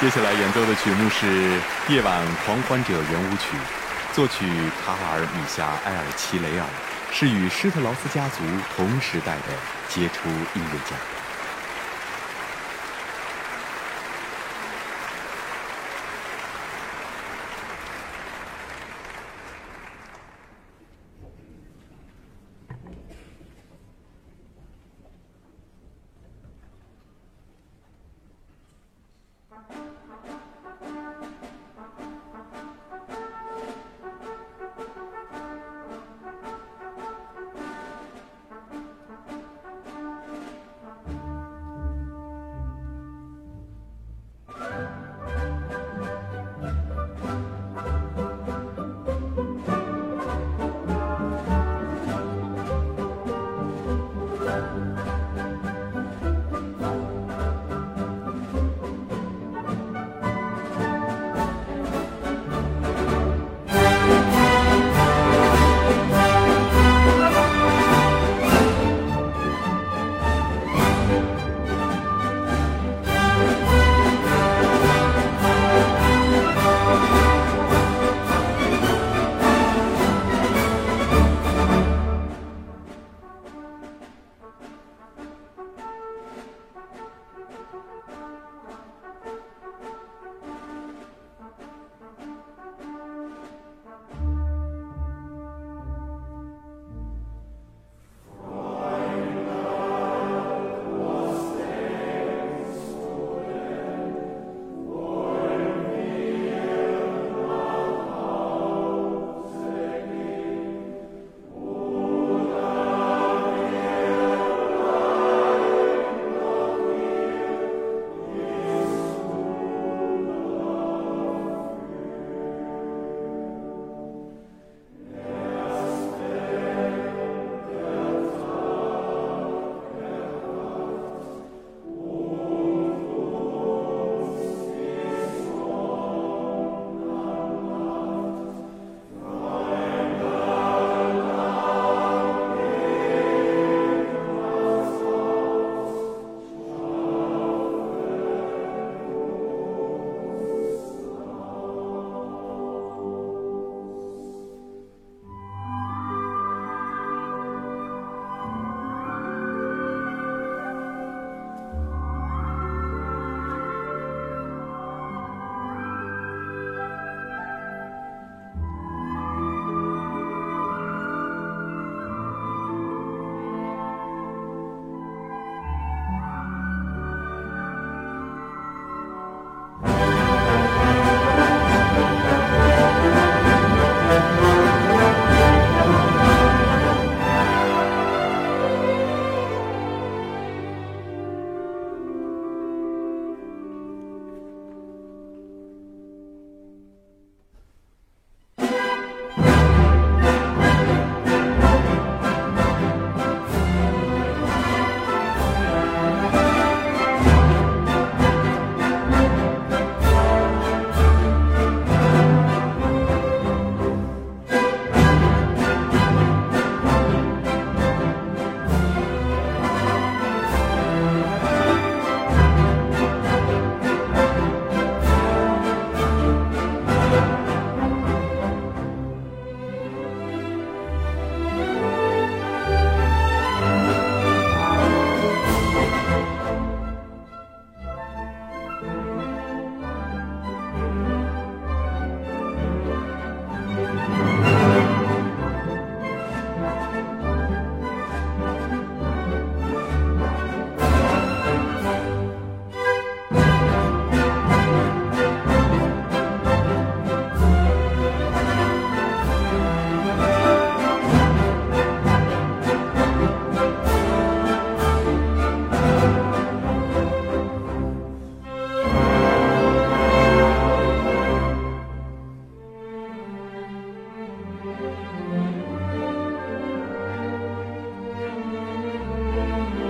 接下来演奏的曲目是《夜晚狂欢者》圆舞曲，作曲卡尔米夏埃尔齐雷尔，是与施特劳斯家族同时代的杰出音乐家。Bye.